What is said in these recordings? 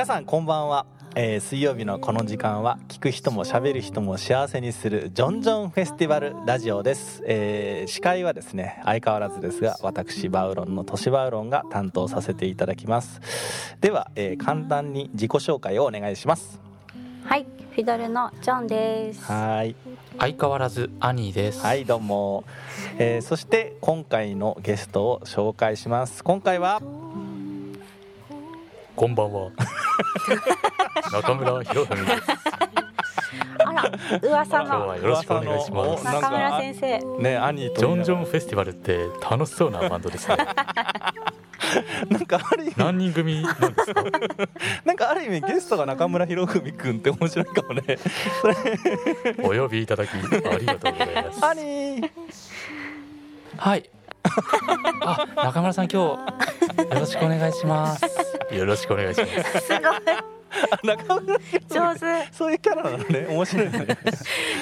皆さんこんばんは、えー水曜日のこの時間は聞く人も喋る人も幸せにするジョンジョンフェスティバルラジオです、えー司会はですね相変わらずですが私バウロンの都市バウロンが担当させていただきます。では、えー簡単に自己紹介をお願いします。はい、フィドルのジョンです。はい。相変わらずアニーです。はいどうも、えーそして今回のゲストを紹介します。今回はこんばんは。中村博文です。あら、噂今日はのよろしくお願いします。噂の中村先生。ね兄とジョンジョンンフェスティバルって楽しそうなバンドですね。なんかある意味何人組なんですか？なんかある意味ゲストが中村博文くんって面白いかもねお呼びいただきありがとうございます。兄はい。あ、中村さん今日よろしくお願いします。よろしくお願いします。すごい中村上手。そういうキャラなのね。面白いね。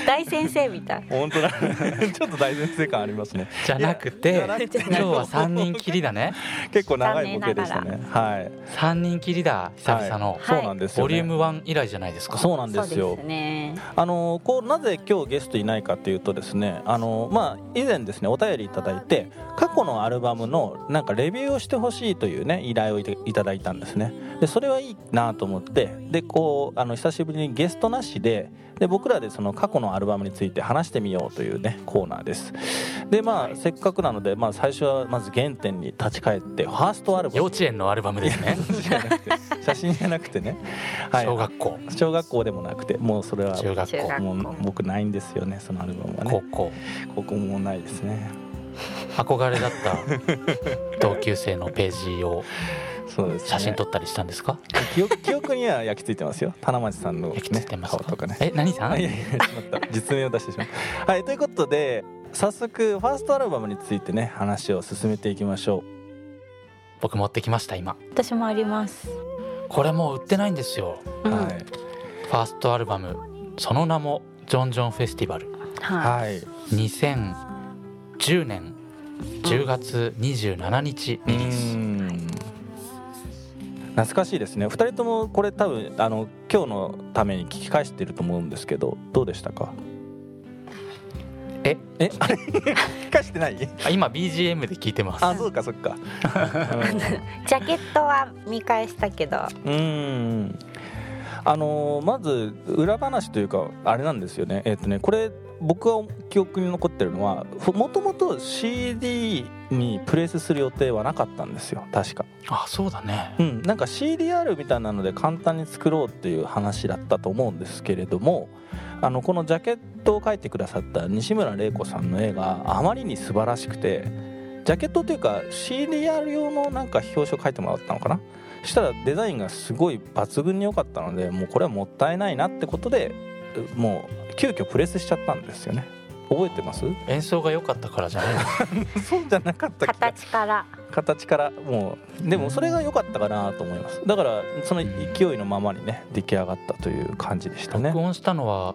大先生みたい。本当だ。ちょっっと大先生感ありますね。じゃなくて今日は三人きりだね。結構長いボケでしたね。はい。三人きりだ久々の。そうなんですよ、ね、ボリューム1以来じゃないですか。そうなんですよ。そうですね。あのこうなぜ今日ゲストいないかっていうとですねあのまあ以前ですねお便りいただいて過去のアルバムのなんかレビューをしてほしいというね依頼をいたいただいたんですね。でそれはいいなと思ってでこうあの久しぶりにゲストなしでで僕らでその過去のアルバムについて話してみようというねコーナーです。でまあせっかくなので、まあ、最初はまず原点に立ち返ってファーストアルバム。幼稚園のアルバムですね。写真じゃなくてね、はい、小学校、小学校でもなくてもうそれは中学校、もう僕ないんですよねそのアルバムはね。高校。ここもないですね。憧れだった同級生のページをそうですね写真撮ったりしたんですか？記憶記憶には焼き付いてますよ棚町さんの、ね、焼き付いてますとかねえ、何さん？あいやいやしまった実名を出してしまったはいということで早速ファーストアルバムについてね話を進めていきましょ僕持ってきました今。私もあります。これもう売ってないんですよ。うう、はいん。ファーストアルバムその名もジョンジョンフェスティバル。ははい2010年10月27日うリリース。ん懐かしいですね。2人ともこれ多分あの今日のために聞き返してると思うんですけどどうでしたか？え？え？あ れ聞き返してない？あ今 BGM で聞いてます。あそうかそっか。い。ジャケットは見返したけど。うんうん。あのーまず裏話というかあれなんですよね。えっ、とねこれ僕は記憶に残ってるのはもともと CD にプレイスする予定はなかったんですよ確かあ、そうだね。うん、なんか CDR みたいなので簡単に作ろうっていう話だったと思うんですけれどもあのこのジャケットを描いてくださった西村玲子さんの絵があまりに素晴らしくてジャケットというか CDR 用のなんか表紙を描いてもらったのかな？したらデザインがすごい抜群に良かったのでもうこれはもったいないなってことでもう急遽プレスしちゃったんですよね。覚えてます？演奏が良かったからじゃないの？そうじゃなかった形から。形からもうでもそれが良かったかなと思います。だからその勢いのままにね出来上がったという感じでしたね。録音したのは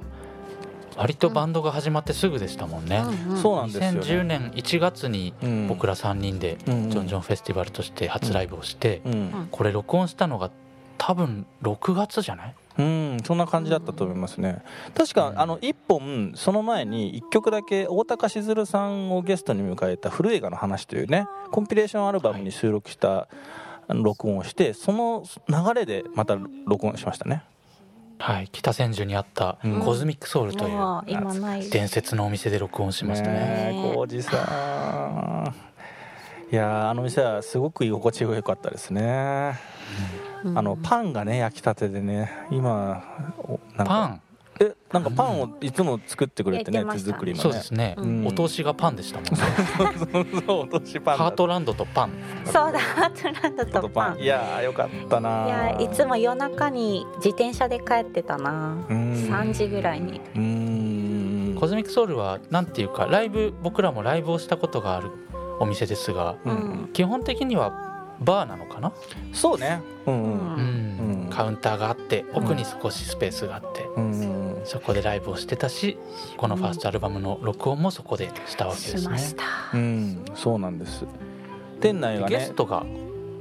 割とバンドが始まってすぐでしたもんね。うんうん。そうなんですよ2010ね年1月にうん。僕ら3人でジョンジョンフェスティバルとして初ライブをしてうん、これ録音したのが多分6月じゃない？うん、そんな感じだったと思いますね。確かあの1本その前に1曲だけ大高しずるさんをゲストに迎えた古映画の話というねコンピレーションアルバムに収録したあの録音をしてその流れでまた録音しましたね。はい。北千住にあったうん。コズミックソウルという。伝説のお店で録音しましたね。浩二さんいやーあの店はすごく居心地が良かったですね。うん。あのパンがね焼きたてでね今おなんかパン？えなんかパンをいつも作ってくれてね手焼いてました。作りのね。そうですね。うん。お通しがパンでしたもんね。そうそうお通しパンだハートランドとパン。そうだ、ハートランドとパン。いやーよかったな。いやいつも夜中に自転車で帰ってたな。うん。3時ぐらいに。うーん。コズミックソウルはなんていうかライブ僕らもライブをしたことがあるお店ですがううん。ん基本的にはバーなのかな、そうね。うんうん。カウンターがあって奥に少しスペースがあって、うんそこでライブをしてたしこのファーストアルバムの録音もそこでしたわけですね。しました。うん。そうなんです。店内がねゲストが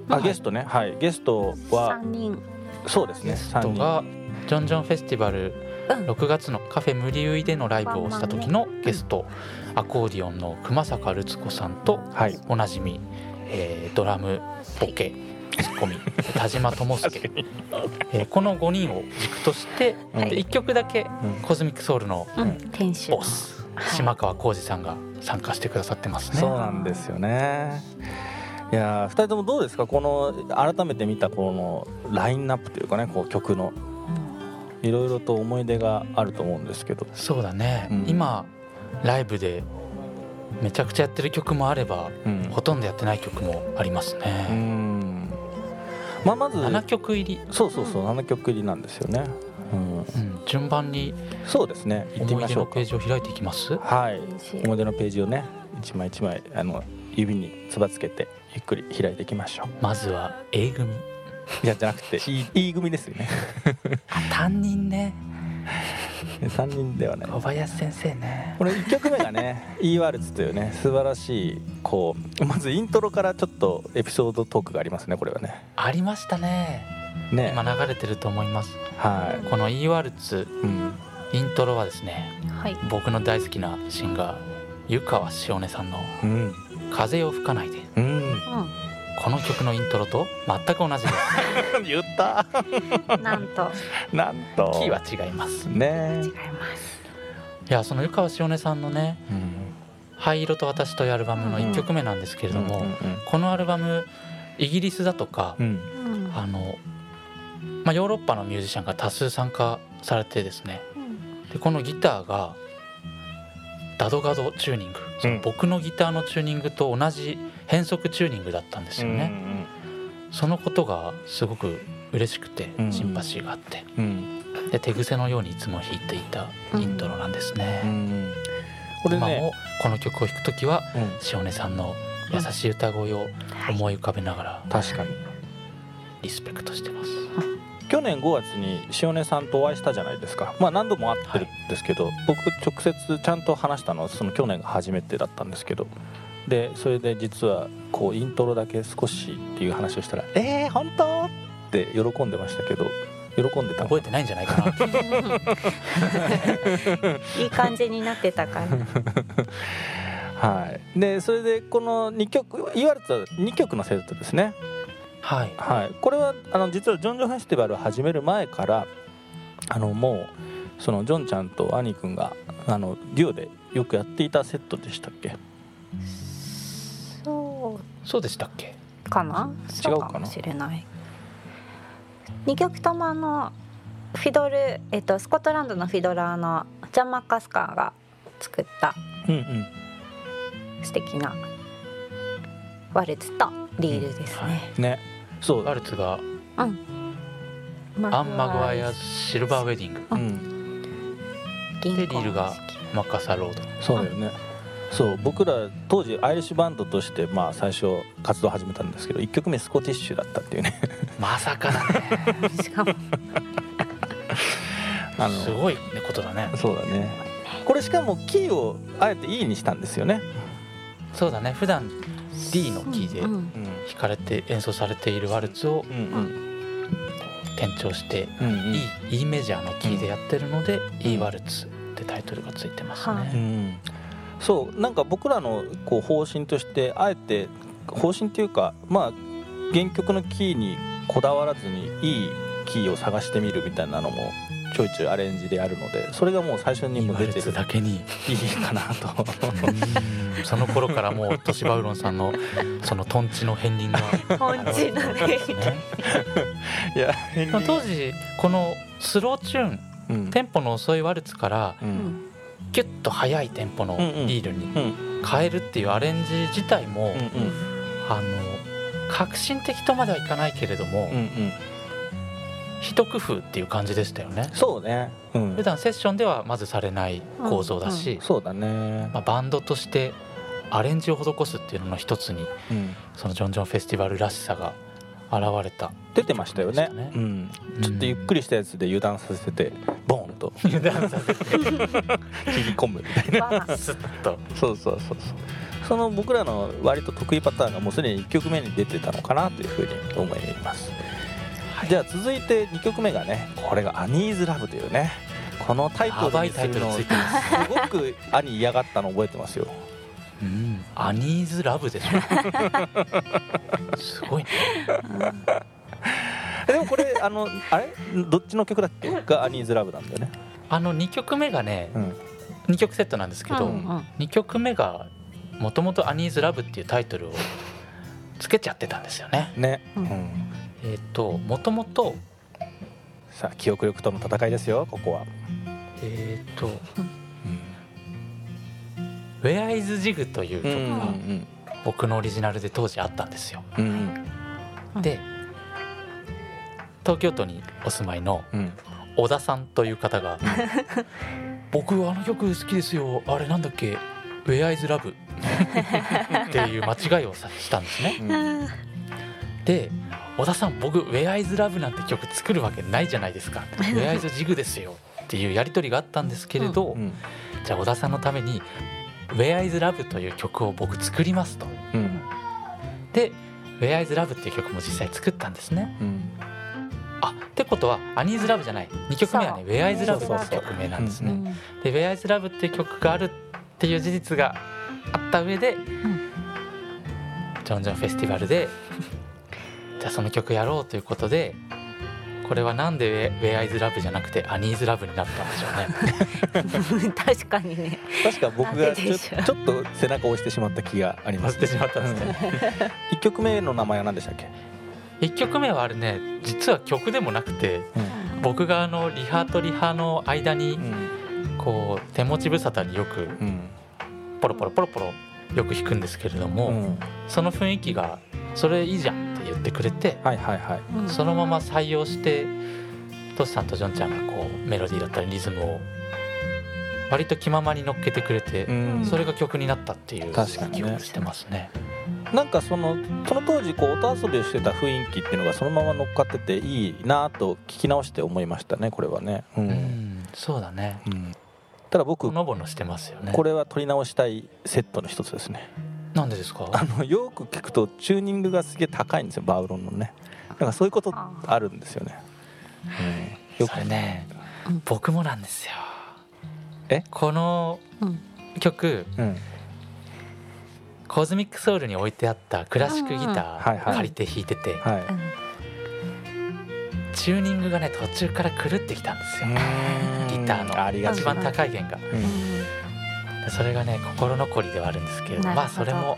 あゲストね。はい。ゲストは3人。そうですね。ゲストがジョンジョンフェスティバルうん6月のカフェ無理ウイでのライブをした時のゲスト。アコーディオンの熊坂ルツ子さんとはい。おなじみ、えードラムボケツッコミ。田島智介、えーこの5人を軸として、うん。で1曲だけうん。コズミックソウルのうん、店主のボスはい。島川浩二さんが参加してくださってますね。そうなんですよね。いやー2人ともどうですか？この改めて見たこのラインナップというかねこう曲のいろいろと思い出があると思うんですけど。そうだね、うん。今ライブでめちゃくちゃやってる曲もあればうん。ほとんどやってない曲もありますうね、ん。まあまず7曲入り、そうそうそう7曲入りなんですよね、うん、うん、順番にそうですね。行ってみ思い出のましょうか。ページを開いていきます？はい。思い出のページをね一枚一枚あの指につばつけてゆっくり開いていきましょう。まずは A 組いやじゃなくて E, e 組ですよね。あ担任ね。3人ではない。小林先生ね。これ1曲目がね「E ワルツ」というね。素晴らしいこうまずイントロからちょっとエピソードトークがありますねこれはね。ありましたね。ね。今流れてると思います。はこの E ワルツい、うん、イントロはですねはい。僕の大好きなシンガー湯川しおねさんのうん「風を吹かないで。うん。う」この曲のイントロと全く同じです。言った。んなんと。なんと。キーは違います。ね。違います。いやその湯川しおねさんのねうん「灰色と私」というアルバムの1曲目なんですけれども、うんこのアルバムイギリスだとか、うん。うんあの、まあ、ヨーロッパのミュージシャンが多数参加されてですねでこのギターがダドガドチューニング、その僕のギターのチューニングと同じ変則チューニングだったんですよね、そのことがすごく嬉しくてうん。シンパシーがあって。うん。で手癖のようにいつも弾いていたイントロなんですうね、ん。これね。今もこの曲を弾く時はうん。塩根さんの優しい歌声をはい。思い浮かべながら確かに。リスペクトしてます、去年5月に塩根さんとお会いしたじゃないですか。まあ何度も会ってるんですけど、僕直接ちゃんと話したのはその去年が初めてだったんですけどでそれで実はこうイントロだけ少しっていう話をしたら「えー、本当?」って喜んでましたけど喜んでたの？覚えてないんじゃないかな。いい感じになってたから はい。でそれでこの2曲言われた2曲のセットですね。はい。はい、これはあの実はジョンジョンフェスティバルを始める前からあのもうそのジョンちゃんと兄くんがあのデュオでよくやっていたセットでしたっけ？そそうでしたっけ？うかな？違うかもしれない。2曲ともあのフィドル、えっと、スコットランドのフィドラーのジャン・マッカスカーが作ったうんうん。素敵なワルツとリールですね、ね。そうワルツがマアン・マグワイアシルバーウェディング。でリールがマッカサロード。そうだよねそう僕ら当時アイリッシュバンドとしてまあ最初活動始めたんですけど1曲目スコティッシュだったっていうね。まさかだね。しかも。あのすごいねことだね。そうだね。これしかもキーをあえて E にしたんですよね。そうだね。普段 D のキーで弾うんうん。かれて演奏されているワルツをうんうん。転調してうんうん。E, e メジャーのキーでやってるので、ん E ワルツってタイトルがついてますね、はうん、そうなんか僕らのこう方針としてあえて方針っていうかまあ原曲のキーにこだわらずにいいキーを探してみるみたいなのもちょいちょいアレンジであるのでそれがもう最初に E もワルツ出てるだけにいいかなと。うん。その頃からもうトシバウロンさんのそのトンチの片鱗が。いや当時このスローチューンうん。テンポの遅いワルツからううんんギュッと速いテンポのリールにうん。変えるっていうアレンジ自体も、うんうん。あの革新的とまではいかないけれども、うんうん。一工夫っていう感じでしたよね。そうね。うん。普段セッションではまずされない構造だし、そうだね。まあ、バンドとしてアレンジを施すっていうのの一つにうん。そのジョンジョンフェスティバルらしさが現れた。出てましたよね。ね。うん。ちょっとゆっくりしたやつで油断させてボーンと。油断させて。切り込むみたいな。スッと。そうそうそうそう。その僕らの割と得意パターンがもうすでに1曲目に出てたのかなというふうに思います。はじゃあ続いて2曲目がねこれが「アニーズラブ」というねこのタイトルにするのすトルついてます。ごく兄嫌がったの覚えてますようん。アニーズラブでしょすごいね。えでもこれあのあれ？どっちの曲だっけ？が「アニーズラブ」なんだよね。あの2曲目がねうん。2曲セットなんですけど、うんうん。2曲目がもともと「アニーズラブ」っていうタイトルをつけちゃってたんですよね。ね、ううん。んえっ、ともともとさあ記憶力との戦いですよここは、えっ、とうん「Where is Jig」といううん曲が僕のオリジナルで当時あったんですよ。で東京都にお住まいのうん。小田さんという方が「僕あの曲好きですよ。あれなんだっけ？Where is Love」っていう間違いをさしたんですね。うん。で小田さん僕「Where is Love」なんて曲作るわけないじゃないですか「Where is Jig」ですよっていうやり取りがあったんですけれど、うん。じゃあ小田さんのために「Where is Love」という曲を僕作りますと。うん。で「Where is Love」っていう曲も実際作ったんですね。うん。あってことは「アニーズラブじゃない。2曲目はね「そう。Where is Love」そうそうって曲名なんですね。うんで「Where is Love」っていう曲があるっていう事実があった上で、ジョンジョンフェスティバルでじゃあその曲やろうということでこれはなんで「Where is Love」じゃなくて「アニーズラブ」になったんでしょうね。確かにね。確か僕がちょちょっと背中を押してしまった気があります忘れてしまったんですね。1曲目の名前は何でしたっけ、1曲目はあれね実は曲でもなくて僕があのリハとリハの間にうん。こう手持ち無沙汰によくうん。ポロポロポロポロよく弾くんですけれども、うん。その雰囲気が「それいいじゃん」言ってくれてはいはいはい。うんそのまま採用してトシさんとジョンちゃんがこうメロディーだったりリズムを割と気ままに乗っけてくれて、うん。それが曲になったっていう確かにね。記憶してますね。なんかそのその当時こう音遊びをしてた雰囲気っていうのがそのまま乗っかってていいなと聞き直して思いましたねこれはね。う、うんん、そうだね。うん。ただ僕ほのぼのしてますよね。これは撮り直したいセットの一つですねなんでですか？あのよく聞くとチューニングがすげえ高いんですよバウロンのね。なんかそういうことあるんですよね、うん、よそれねうん、僕もなんですよ。え？このうん。曲うん。コズミックソウルに置いてあったクラシックギター借りて弾いてて、はい。チューニングがね途中から狂ってきたんですよ。ギターの。ありがち一番高い弦が。うんそれがね心残りではあるんですけれどまあそれも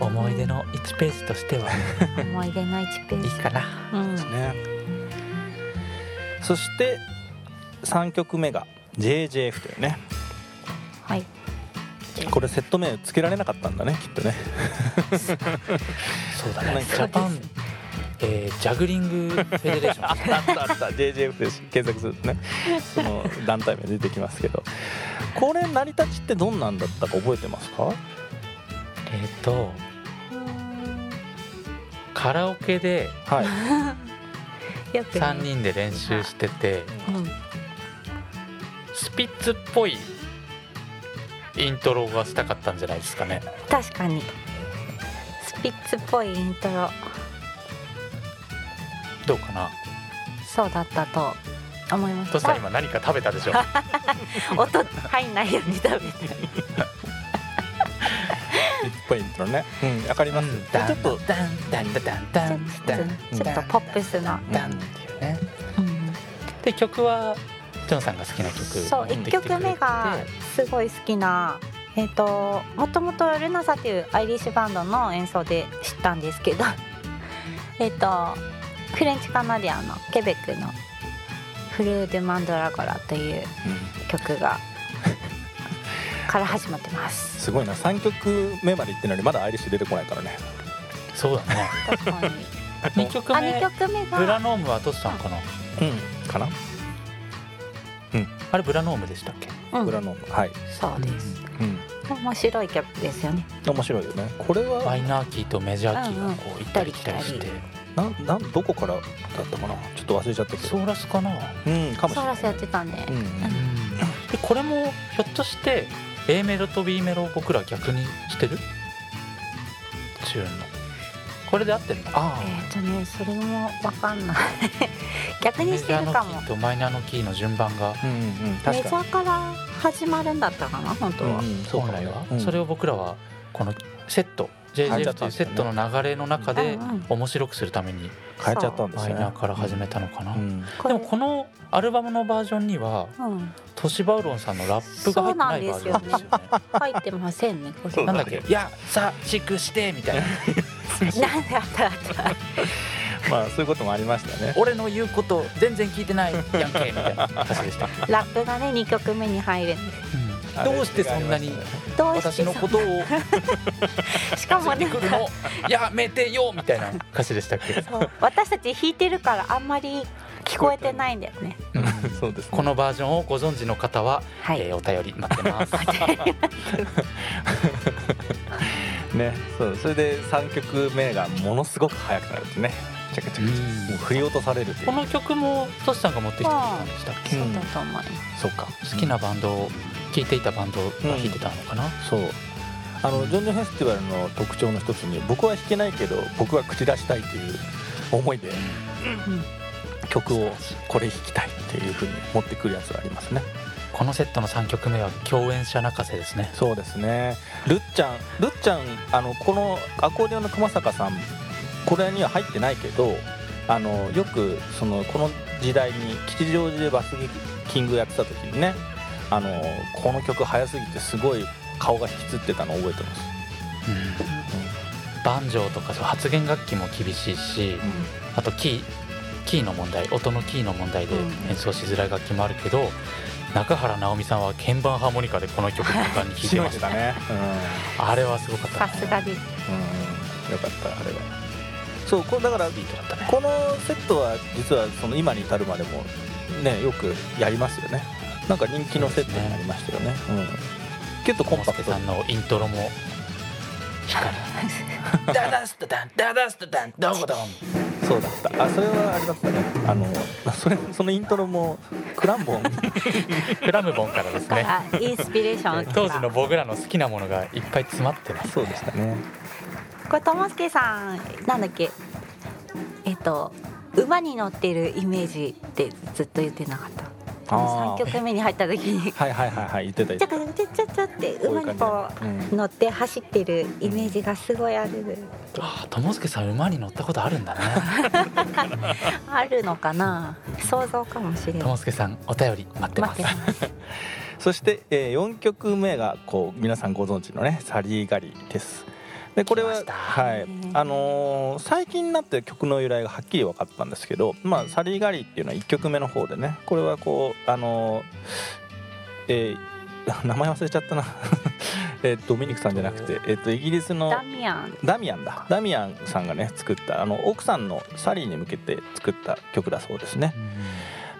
思い出の1ページとしては 思い出の1ページ。いいかな。うん。ね。そして3曲目が JJF というね。はい。これセット名つけられなかったんだねきっとね。そうだね。ジャパン、えージャグリングフェデレーション。あったあった JJF で検索するとね。その団体名出てきますけどこれ成り立ちってどんなんだったか覚えてますか？えっとカラオケではい。よくね3人で練習しててうん。スピッツっぽいイントロがしたかったんじゃないですかね。確かに。スピッツっぽいイントロ。どうかな？そうだったと思いまトシさんす今何か食べたでしょ。音入んないように食べていっぱいイントロね。うんわかります、ちょっとダンダンダンダンダンちょっとポップスな、ダンっていうね。うん。で曲はジョンさんが好きな曲そう1持ってきてくれて。曲目がすごい好きなえっ、ともともとルナサっていうアイリッシュバンドの演奏で知ったんですけど えっとフレンチカナディアンのケベックの「フルー・デュ・マンドラゴラ」という曲がから始まってます。すごいな。3曲目まで行ってるのにまだアイリッシュ出てこないからね。そうだね。確かに。2曲あ目2曲目ブラがノームはトシさんかな？うん。かな？あれブラノームでしたっけ？うん。ブラノーム。はい、そうです。うん、面白い曲ですよね。面白いよね。これマはイナーキーとメジャーキーがこう行ったり来たりしてなんなんどこからだったかな？ちょっと忘れちゃったけど。ソーラスかな？うんかもしれない。ソーラスやってたね、うんうんでこれもひょっとして A メロと B メロを僕ら逆にしてる？チューンの。これで合ってるの？あえっ、とねそれもわかんない。逆にしてるかも。メジャーのキーとマイナーのキーの順番がうんうんメジャーから始まるんだったかな本当に、は、うんうん、そうかもね。本来は、うん。それを僕らはこのセット JGF というセットの流れの中で面白くするために変えちゃったんですマイナーから始めたのかな、でもこのアルバムのバージョンにはうん、トシバウロンさんのラップが入ってないバージョンですよね。入ってませんねこれ。そう。だなんだっけ「いやさしくして」みたいな。なんであったあった まあそういうこともありましたね。俺の言うこと全然聞いてないやんけみたいな歌詞でした、ラップがね2曲目に入るんで。すどうしてそんなに私のことを しかもねついてくるのやめてよみたいな歌詞でしたっけ？私たち弾いてるからあんまり聞こえてないんだよね。そうですね。このバージョンをご存知の方は、はい、えーお便り待ってます。ねそうそれで3曲目がものすごく速くなるんですね。チャカチャカチャカもう振り落とされるこの曲もトシさんが持ってきてくれたんでしたっけ？そうだと思います。そうか。好きなバンドを聴いていたバンドが弾いてたのかな、そう。あのジョンジョンフェスティバルの特徴の一つに僕は弾けないけど僕は口出したいっていう思いで曲をこれ弾きたいっていうふうに持ってくるやつがありますね。このセットの3曲目は共演者泣かせですね。そうですね。るっちゃんるっちゃんあのこのアコーディオンの熊坂さんこれには入ってないけどあのよくそのこの時代に吉祥寺でバスキングやってた時にねあのこの曲速すぎてすごい顔が引きつってたのを覚えてます、バンジョーとかそう発言楽器も厳しいしあとキーキーの問題音のキーの問題でうん。演奏しづらい楽器もあるけど中原直美さんは鍵盤ハーモニカでこの曲果敢に弾いてましたたね。あれはすごかったね。さすがですうん、うん、よかったあれは。そうこれだからビートだったね。このセットは実はその今に至るまでもねよくやりますよねなんか人気のセットになりましたよね。うん。キュッとコンパクト。さんのイントロも光る。ダダスタダンダダスタダンドコドン。そうだった。あそれはあれだったね。あのそれそのイントロもクランボン。クラムボンからですね。インスピレーション。当時の僕らの好きなものがいっぱい詰まってます。そうでしたね。これともすけさんなんだっけ？えっと馬に乗ってるイメージってずっと言ってなかった。あ3曲目に入った時に。はいはいはいはい言ってたち言ってゃかちゃちゃちゃって馬にこう乗って走ってるイメージがすごいある。ああ友介さん馬に乗ったことあるんだね。あるのかな？想像かもしれない。友介さんお便り待ってます。待ってます。そして、えー、4曲目がこう皆さんご存知のね「サリーガリ」です。でこれははい。あのー最近になって曲の由来がはっきり分かったんですけど、まあ、サリーガリっていうのは1曲目の方でねこれはこうあのーえー 名前忘れちゃったな。えードミニクさんじゃなくて、えー、とイギリスのダミアン。ダミアンだ。ダミアンさんがね作ったあの奥さんのサリーに向けて作った曲だそうですね。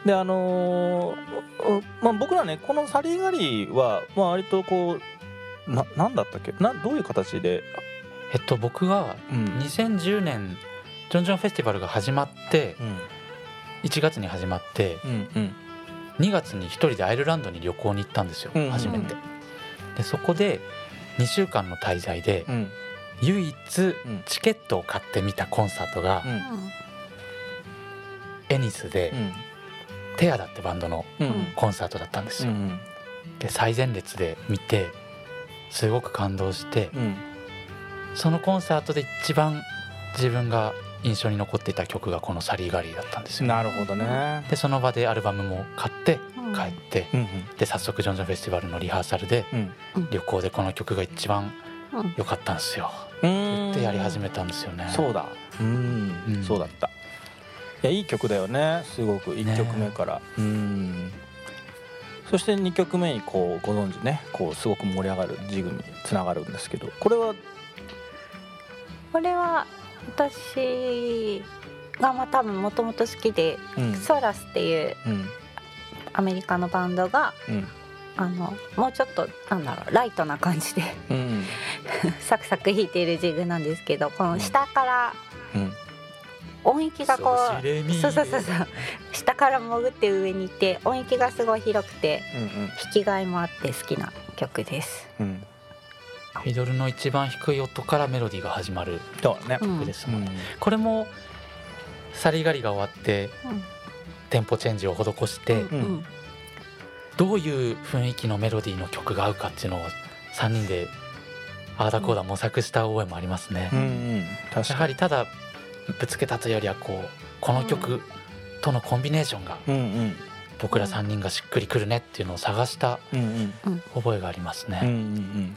であのーおまあ、僕らねこの「サリーガリーは」まあ、割とこうななんだったっけ？などういう形で、えっと僕がうん。2010年ジョンジョンフェスティバルが始まってうん。1月に始まってうんうん。2月に一人でアイルランドに旅行に行ったんですようん初めて。でそこで2週間の滞在でうん。唯一ん。チケットを買ってみたコンサートがうん。エニスでうん。テアダってバンドのうん。コンサートだったんですよ。うん。で最前列で見てすごく感動してうんそのコンサートで一番自分が印象に残っていた曲がこの「サリーガリー」だったんですよ。なるほどね。でその場でアルバムも買ってうん。帰ってうんで早速ジョンジョンフェスティバルのリハーサルでうん。旅行でこの曲が一番うん良かったんですよ。うん。でやり始めたんですよね。そうだ。うん、うん。そうだった。いやいい曲だよね。すごく。1曲目から、うん。そして2曲目にこうご存知ね。こうすごく盛り上がるジグにつながるんですけど。これはこれは私がまあ多分もともと好きで、うん。ソーラスっていううん。アメリカのバンドがうん。あのもうちょっとなんだろうライトな感じでうん サクサク弾いているジグなんですけどこの下からうん。音域がこうそうそうそうそう下から潜って上に行って音域がすごい広くてうん弾きがいもあって好きな曲です。うんフィドルの一番低い音からメロディーが始まる曲ですもん、うん。これもサリガリが終わってテンポチェンジを施して、どういう雰囲気のメロディーの曲が合うかっていうのを3人でああだこうだ模索した覚えもありますね、うんうん。確やかに。はりただぶつけたというよりはこうこの曲とのコンビネーションが僕ら3人がしっくりくるねっていうのを探した覚えがありますね、うんうん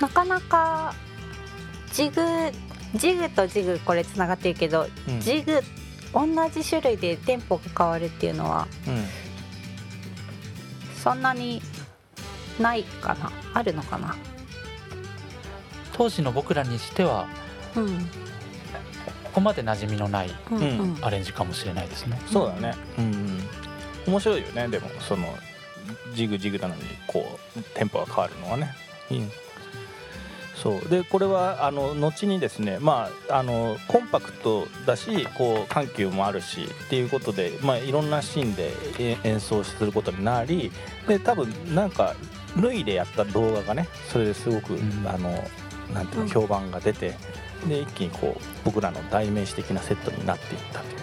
なかなかジグジグとジグこれつながってるけど、うん。ジグ同じ種類でテンポが変わるっていうのはうん。そんなにないかな？あるのかな？当時の僕らにしてはうん。ここまで馴染みのないうんうん。アレンジかもしれないですね。そうだね。うん。うん面白いよね。でもそのジグジグなのにこうテンポが変わるのはね、うん、そう。でこれはあの後にですねまああのコンパクトだしこう緩急もあるしっていうことで、まあ、いろんなシーンでえ演奏することになりで多分なんかルイでやった動画がねそれですごく、うん。あのなんていううんの評判が出てで一気にこう僕らの代名詞的なセットになっていったという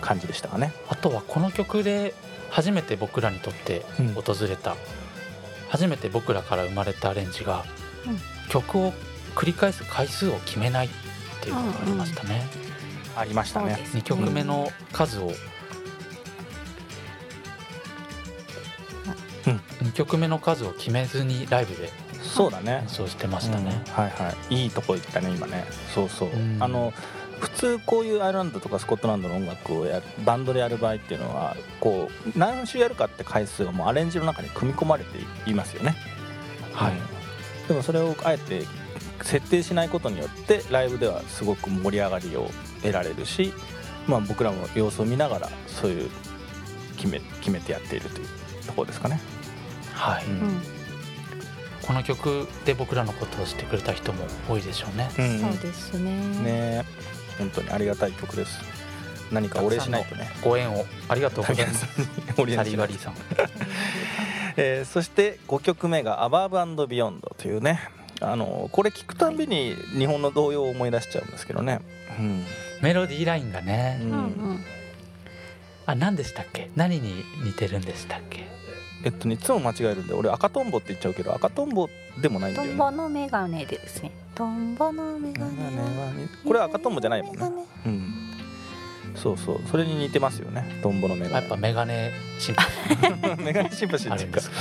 感じでしたかね。あとはこの曲で初めて僕らにとってうん。訪れた、初めて僕らから生まれたアレンジが、うん曲を繰り返す回数を決めないっていうのがありましたね、ありましたねそうで。す2曲目の数を、うん2曲目の数を決めずにライブでそうだね演。奏してましたね、うんはいはい。いいとこ行ったね今ね。そうそう。うんあの普通こういうアイルランドとかスコットランドの音楽をやるバンドでやる場合っていうのはこう何週やるかって回数がもうアレンジの中に組み込まれていますよね。はいうんでもそれをあえて設定しないことによってライブではすごく盛り上がりを得られるし、まあ僕らも様子を見ながらそういう決め決めてやっているというところですかね。はい、うん。うんこの曲で僕らのことを知ってくれた人も多いでしょうね、うんそうですね。ね。本当にありがたい曲です。何かお礼しないとね。ご縁をありがとうございます。お礼サしないと。リガリーさんえーそして5曲目が「アバーブビヨンド」というねあのこれ聞くたんびに日本の童謡を思い出しちゃうんですけどね。うん、メロディーラインがね、うん。うんうん。あ何でしたっけ？何に似てるんでしたっけ？えっとねいつも間違えるんで俺赤とんぼって言っちゃうけど赤とんぼでもないんだトよね。ンボのメガネですね。トンボのメガネこれは赤とんぼじゃないもんね。うんそうそう。それに似てますよね。トンボのメガネ。やっぱメガネシンプ メガネシンパシーっていうかでね。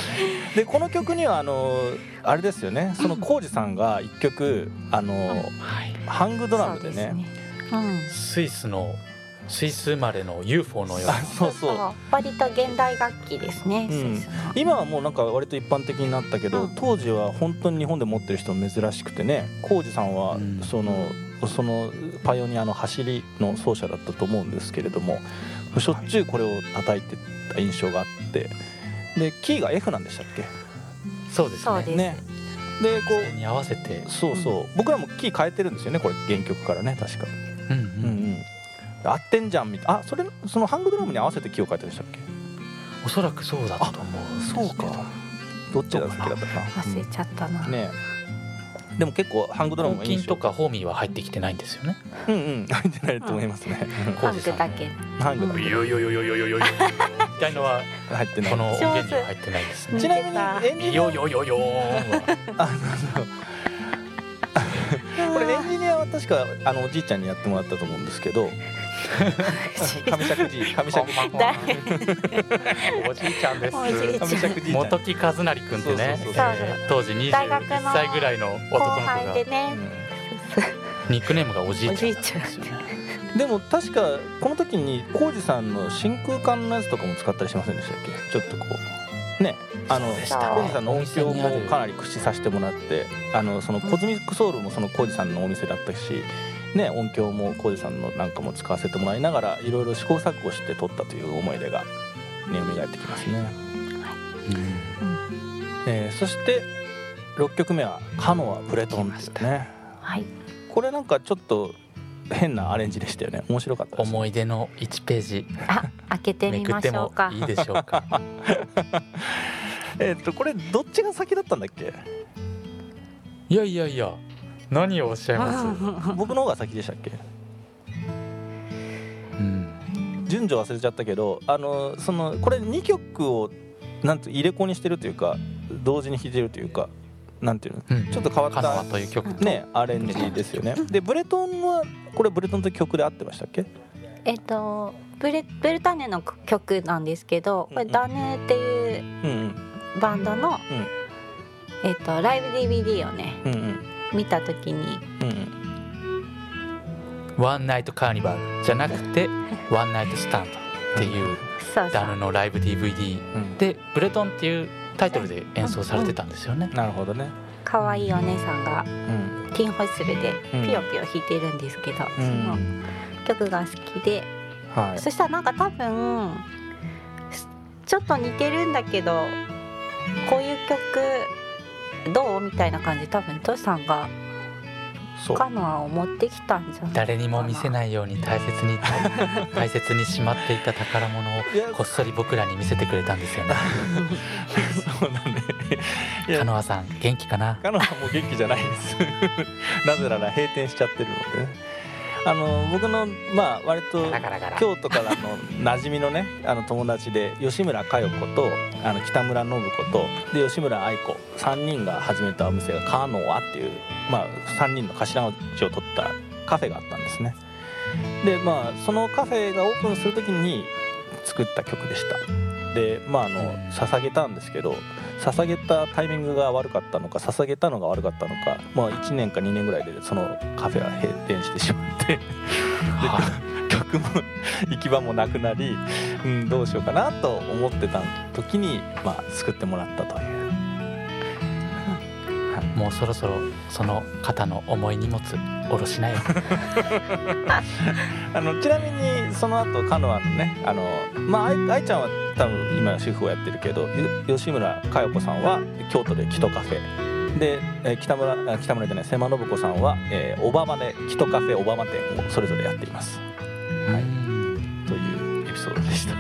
でこの曲にはあのあれですよね。その浩二さんが一曲あのはい。ハングドラムでね。ね。うん。スイスのスイス生まれの UFO のようあなそうそう。割と現代楽器ですね、うん。今はもうなんか割と一般的になったけど、うん。当時は本当に日本で持ってる人珍しくてね。浩二さんはうんその、パイオニアの走りの奏者だったと思うんですけれどもしょっちゅうこれを叩いてた印象があってでキーが F なんでしたっけ？そうですね。ねでこそれに合わせて。うそう。そう、僕らもキー変えてるんですよねこれ原曲からね確か。うんううんうん。ん合ってんじゃんみたいな。あそれそのハングドラムに合わせてキーを変えてるんでしたっけ？おそらくそうだったと思うんですけど。そうか。どっちが先だったかな？忘れちゃったな、うん。ねえでも結構ハングドラムも印象とかホーミーは入ってきてないんですよね。うんうん。入ってないと思いますね。ハングだけ。ハングだけ。よよよよよよよみたいのは入ってない。この音源には入ってないです。ちなみにエンジニアよよよよあそうそう。これエンジニアは確かあのおじいちゃんにやってもらったと思うんですけど 上尺じい上尺じい誰おじいちゃんです。おじいちゃん。上尺じいちゃん。元木和成君ってね。そうそうそうえー当時大学の21歳ぐらいの男後の子が。輩でね、ニックネームがおじいちゃん。おじいちゃん。でも確かこの時に浩二さんの真空管のやつとかも使ったりしませんでしたっけ？ちょっとこう。ね。あの浩二さんの音響もかなり駆使させてもらってあのそのコズミックソウルもその浩二さんのお店だったしね音響も浩二さんのなんかも使わせてもらいながらいろいろ試行錯誤して撮ったという思い出がね蘇ってきますね。えーそして6曲目は「カノア・プレトン」っていうね。はい。これなんかちょっと変なアレンジでしたよね。面白かったです。思い出の1ページ。あ開けてみまめくってもしょうかいいでしょうか。えーっとこれどっちが先だったんだっけ？いやいやいや何をおっしゃいます？僕の方が先でしたっけ？うん。順序忘れちゃったけどあのそのこれ2曲をなんて入れ子にしてるというか同時に弾いてるというかなんていうの？うん。ちょっと変わったカノアという曲。とねアレンジですよね。でブレトンはこれブレトンという曲で合ってましたっけ？えっとブレブルタネの曲なんですけどこれうん。うんダネっていううんうん。バンドの、えっとライブ DVD をねうんうん見た時に。うん。うんワンナイトカーニバルじゃなくてワンナイトスタンドっていう。ダヌのライブ DVD うん。でブレトンっていうタイトルで演奏されてたんですよね。なるほどね。可愛いお姉さんがうん。ティンホイッスルでうん。ピヨピヨ弾いてるんですけど、うそのん曲が好きで、はい。そしたらなんか多分すちょっと似てるんだけどこういう曲どう？みたいな感じで多分トシさんがそう。カノアを持ってきたんじゃない誰にも見せないように大切に大切にしまっていた宝物をこっそり僕らに見せてくれたんですよね。そうだね。いや。カノアさん元気かな？カノアも元気じゃないです。なぜなら閉店しちゃってるので。ねあの僕のまあ割と京都からの馴染みのねあの友達で吉村佳代子とあの北村信子とで吉村愛子3人が始めたお店がカノアっていう、まあ、3人の頭文字を取ったカフェがあったんですね。でまあそのカフェがオープンする時に作った曲でしたでまああの捧げたんですけど捧げたタイミングが悪かったのか捧げたのが悪かったのか、まあ、1年か2年ぐらいでそのカフェは閉店してしまってはい。曲も行き場もなくなり、うん、どうしようかなと思ってた時に、まあ、作ってもらったという。もうそろそろその肩の重い荷物下ろしなよ。あのちなみにその後カノアのねあの、まあ、愛愛ちゃんは多分今主婦をやってるけどよ吉村佳代子さんは京都でキトカフェ。で、えー北村あ北村じゃない瀬間信子さんは、えーオバマでキトカフェオバマ店をそれぞれやっています。はい。うん。というエピソードでした。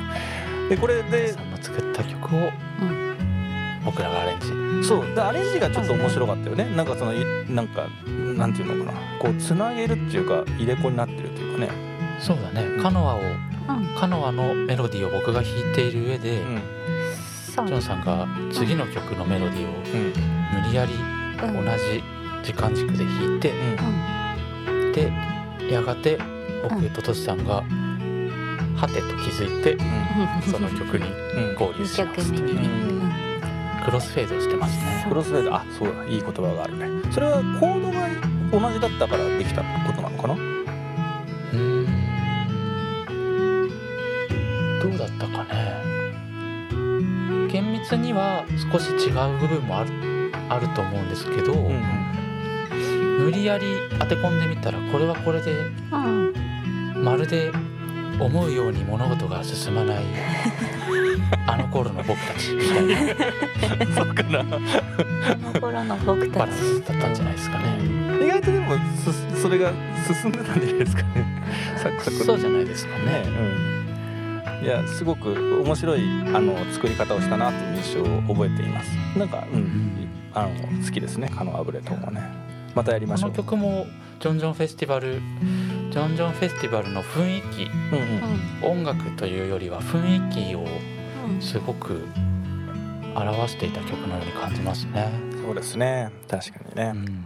でこれでさんの作った曲を僕らがアレンジ。そう。でアレンジがちょっと面白かったよね。なんかそのいなんかなんていうのかな。こうつなげるっていうか入れ子になってるっていうかね。そうだね。カノアをうん。カノアのメロディーを僕が弾いている上で、うん。ジョンさんが次の曲のメロディーをうん。無理やりうん。同じ時間軸で弾いて、うん。でやがて僕うんとトシさんがはてと気づいてその曲にうん合流します。といううんクロスフェードしてますね。クロスフェード。あそうだ。いい言葉があるね。それはコードが同じだったからできたことなのかな？うーん。どうだったかね。厳密には少し違う部分もあるあると思うんですけど、うん無理やり当て込んでみたらこれはこれでうんまるで思うように物事が進まないあの頃の僕たち。みたいなそうかな。あの頃の僕たち。だったんじゃないですかね。意外とでもすそれが進んでたんじゃないですかね。サクサクそうじゃないですかね。ね。うん。いやすごく面白いあの作り方をしたなという印象を覚えています。なんかうん。あの好きですね。カノアブレトンはね。またやりまこのしょう。曲もジョンジョンフェスティバルジョンジョンフェスティバルの雰囲気うんうん音楽というよりは雰囲気をうんすごく表していた曲のように感じますね。そうですね。確かにね、うん。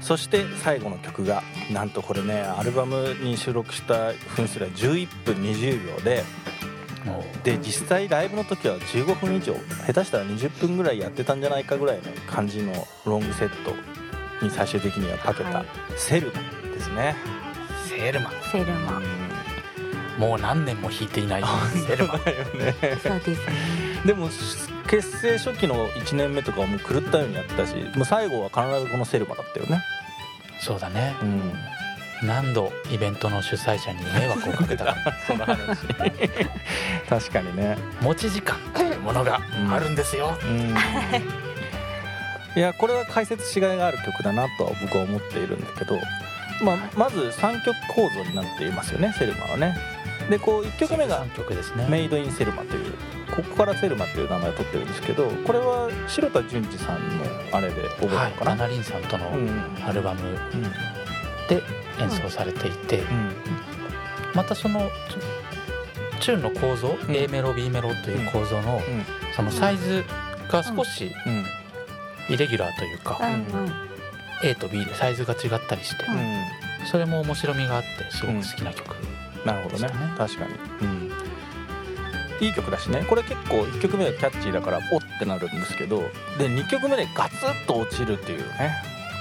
そして最後の曲がなんとこれねアルバムに収録した分数が11分20秒でもで実際ライブの時は15分以上下手したら20分ぐらいやってたんじゃないかぐらいの感じのロングセットに最終的にはかけたはい。セルですね、うセールマン。セルマもう何年も弾いていない。セールマン。だよね。そうですね。でも結成初期の1年目とかはもう狂ったようにやってたしもう最後は必ずこのセルマだったよね。そうだね。うん。何度イベントの主催者に迷惑をかけたか。その話確かにね。持ち時間というものがあるんですよ。うん。いやこれは解説しがいがある曲だなとは僕は思っているんだけど、まあ、まず3曲構造になっていますよねセルマはね。でこう1曲目が3曲です「ね。メイド・イン・セルマ」というここからセルマっていう名前を取ってるんですけどこれは白田純次さんのあれで覚えたのはいかな、ナナリンさんとのうん。アルバムうん。で演奏されていて、うん。またそのチューンの構造、ん。A メロ B メロという構造のうん。そのサイズが少しうん。イレギュラーというか、うんうん A と B でサイズが違ったりして、うん。それも面白みがあってすごく好きな曲、なるほどね。確かに、うん、いい曲だしね。これ結構1曲目がキャッチーだからおってなるんですけどで2曲目でガツッと落ちるっていうね。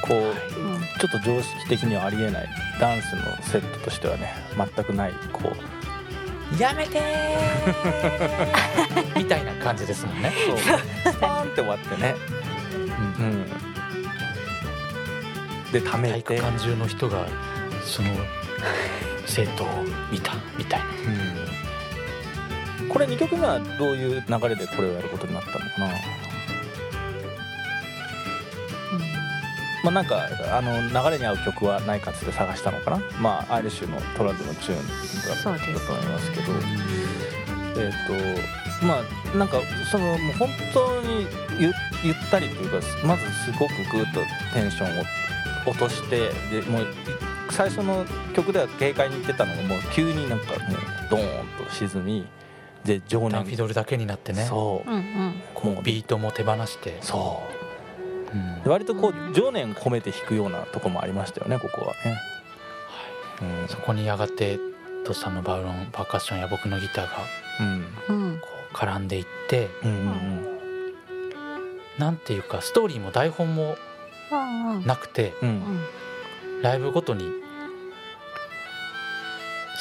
こう、うんちょっと常識的にはありえないダンスのセットとしてはね全くないこうやめてー！みたいな感じですもんね、そう。スパーンって終わってね、うん。うん、でため体て育館中の人がその生徒を見たみたいな。うん。これ2曲目はどういう流れでこれをやることになったのかな？まあなんかあの流れに合う曲はないかっつって探したのかな？まあアイリッシュのトラックのチューンだったと思いますけど。えっ、とまあなんかそのもう本当にゆゆったりというかまずすごくグッとテンションを落としてでもう最初の曲では軽快にいってたのがもう急になんかもうドーンと沈みで情タン念フィドルだけになってね。そう。うんうん。こうビートも手放して、そう。うん。で割とこう情念込めて弾くようなとこもありましたよねここはね、うん。そこにやがてトシさんのバウロンパーカッションや僕のギターがうん。うん。こう絡んでいってうんうんなんていうかストーリーも台本もうんうんなくてうん。ううん。んライブごとに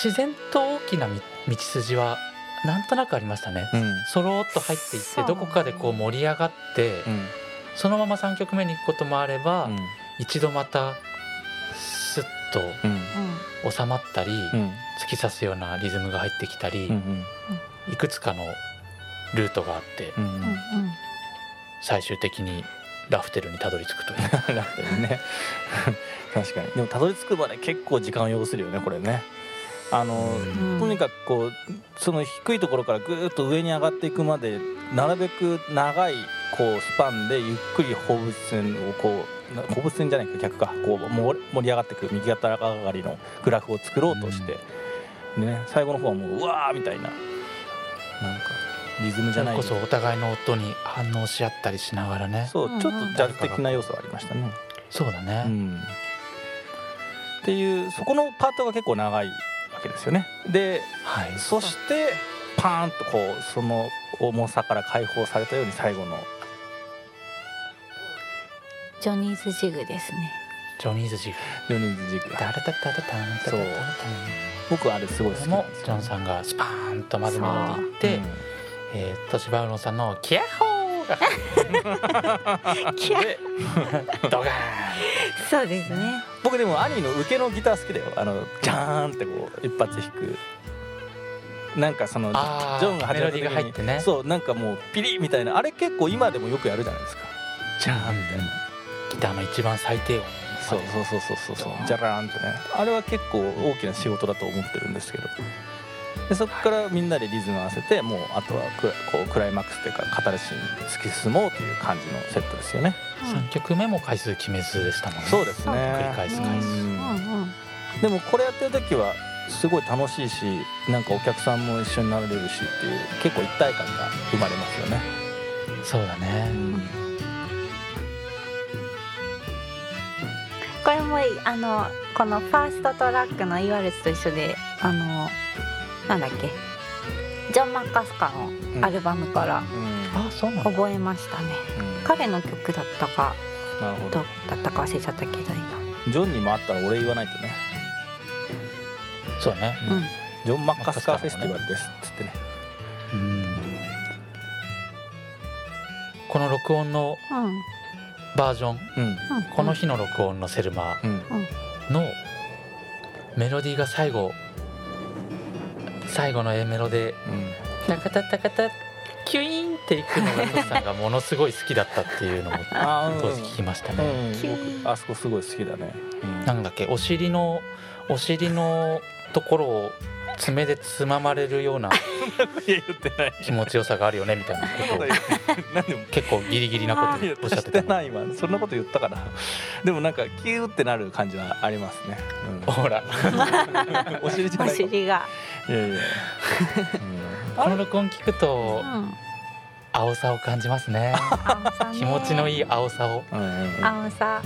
自然と大きなみ道筋はなんとなくありましたね。うん。そろっと入っていってどこかでこう盛り上がってうん。そのまま3曲目に行くこともあればうん。一度またスッとうん。収まったりうん。突き刺すようなリズムが入ってきたりうんいくつかのルートがあってうんううんん。最終的にラフテルにたどり着くという。楽にね。確かに。でもたどり着くまで結構時間を要するよねこれね。あのうん。とにかくこうその低いところからぐーっと上に上がっていくまでなるべく長いこうスパンでゆっくり放物線をこうな放物線じゃないか逆かこう盛盛り上がっていく右肩上がりのグラフを作ろうとして、でね最後の方はもううわーみたいなリズムじゃないそれこそお互いの音に反応し合ったりしながらね。そうちょっとジャズ的な要素はありましたね。そうだね、うん、っていうそこのパートが結構長いわけですよね。ではい。そしてパーンとこうその重さから解放されたように最後の。ジョニーズジグですね。ジョニーズジグ。4人ジグ。タラタタタタンタタタタそう僕あれすごい好きもなんですよジョンさんがスパーンとまずメロディーいってうんえートシバウロンさんの「キャッホー! 」がキャでドガーン。そうですね。僕でも兄の受けのギター好きだよ。あのジャーンってこう一発弾く。なんかそのジョンが始まった時メロディーが入ってね。そうなんかもうピリッみたいな。あれ結構今でもよくやるじゃないですか。ジャーンみたいな。ギターの一番最低音。そうそうそうそうそう。そうジャラーンってね。あれは結構大きな仕事だと思ってるんですけどでそこからみんなでリズム合わせてもうあとはクラこうクライマックスというかカタルシに突き進もうという感じのセットですよね。3曲目も回数決めずでしたもんね。そうですね。繰り返す回数。うんうんうん。でもこれやってる時はすごい楽しいしなんかお客さんも一緒になれるしっていう結構一体感が生まれますよね、そうだね。これもあのこのファーストトラックの「イワルツ」と一緒であのなんだっけ？ジョン・マッカスカのアルバムから覚えましたね、うん。彼の曲だったか。なるほど。だったか忘れちゃったけどジョンにもあったら俺言わないとね。そうだね今うん。ジョン・マッカスカーフェスティバルですっつってね。うん。この録音のうん。バージョン。この日の録音のセルマうん。のメロディーが最後最後の A メロでうん。タカタタカタキュイーンっていくのがトシさんがものすごい好きだったっていうのもあー当時聞きましたうね、あそこすごい好きだね、うん。なんだっけお尻のお尻のところを爪でつままれるような 気持ちよさがあるよねみたいなことを 結構ギリギリなことおっしゃっしててたない今そんなこと言ったから。でもなんかキューってなる感じはありますね、ほら。うん、お尻じゃおないかも。尻が、いやいや、この録音聞くうとん、青さを感じます ね。気持ちのいい青さを、青さ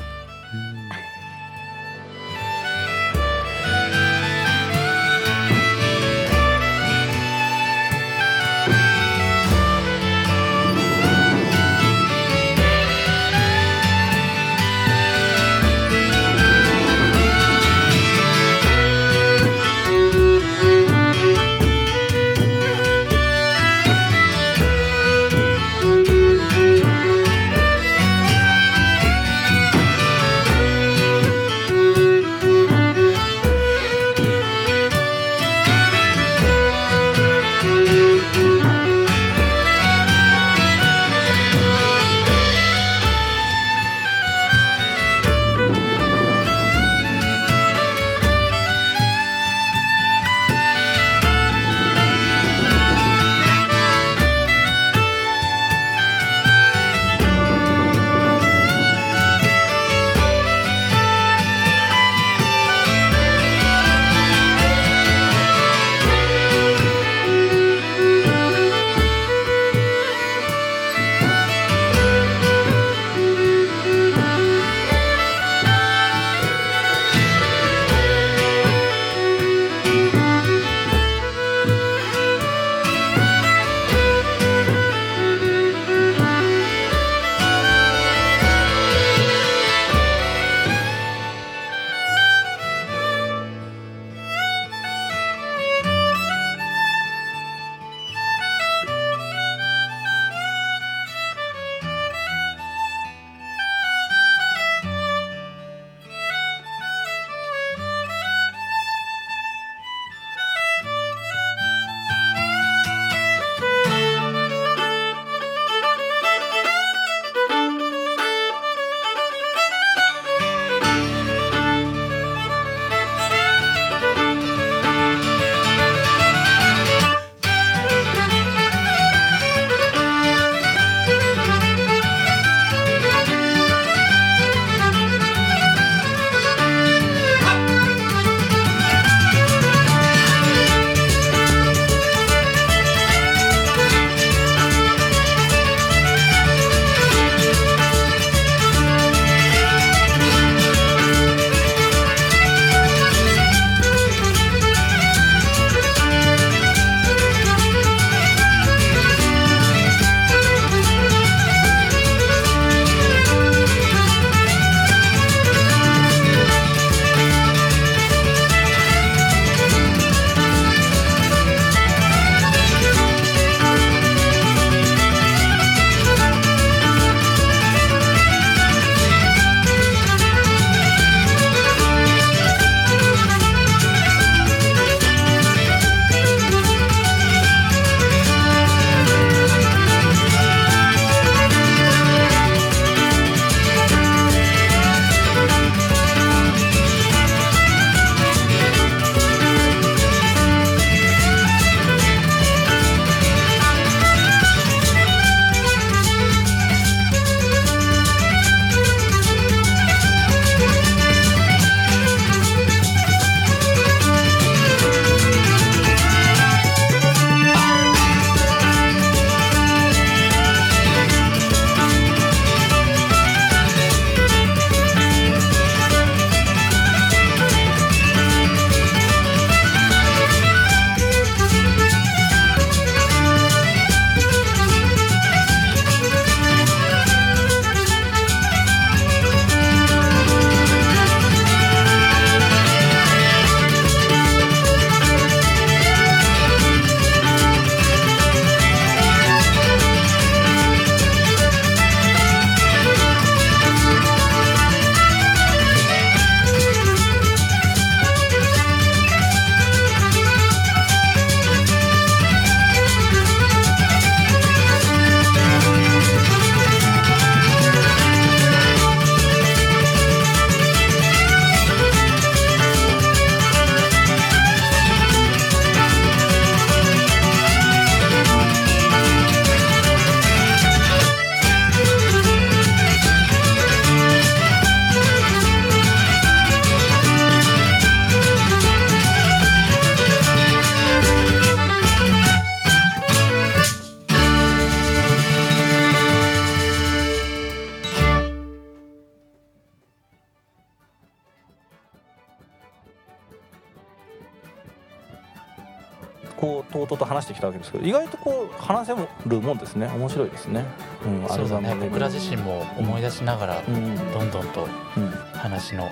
きたわけですけど意外とこう話せるもんですね。面白いですね、うん、そうだね。僕ら自身も思い出しながらうん。どんどんとうん。話の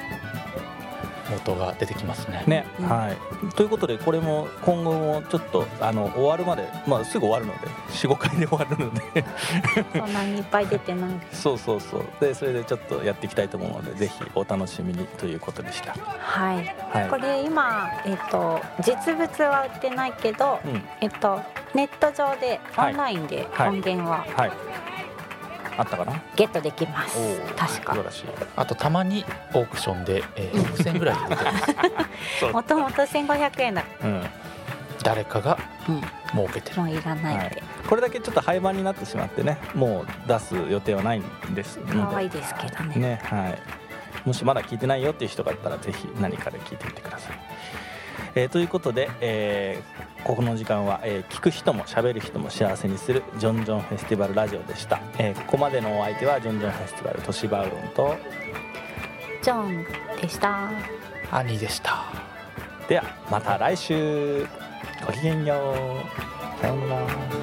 元が出てきますね。ね、うん。はい。ということでこれも今後もちょっとあの終わるまで、まあ、すぐ終わるので45回で終わるので。そんなにいっぱい出てない そうそうそう。でそれでちょっとやっていきたいと思うのでぜひお楽しみにということでした。はい。はい。これ今えっ、と実物は売ってないけどうん。えっとネット上ではい。オンラインではい。音源ははいあったかな？ゲットできます、確か。あとたまにオークションで、えー、6000円ぐらいで売ってます。もともと1500円だ。うん。誰かがうん儲けてる。もういらないはって。い、これだけちょっと廃盤になってしまってねもう出す予定はないんです。可愛いですけどね。ねはい。もしまだ聞いてないよっていう人がいたらぜひ何かで聞いてみてください、えーということで、えーここの時間は、えー聞く人も喋る人も幸せにするジョンジョンフェスティバルラジオでした、えーここまでのお相手はジョンジョンフェスティバル都市バウロンとジョンでした。兄でした。ではまた来週。ごきげんよう。さようなら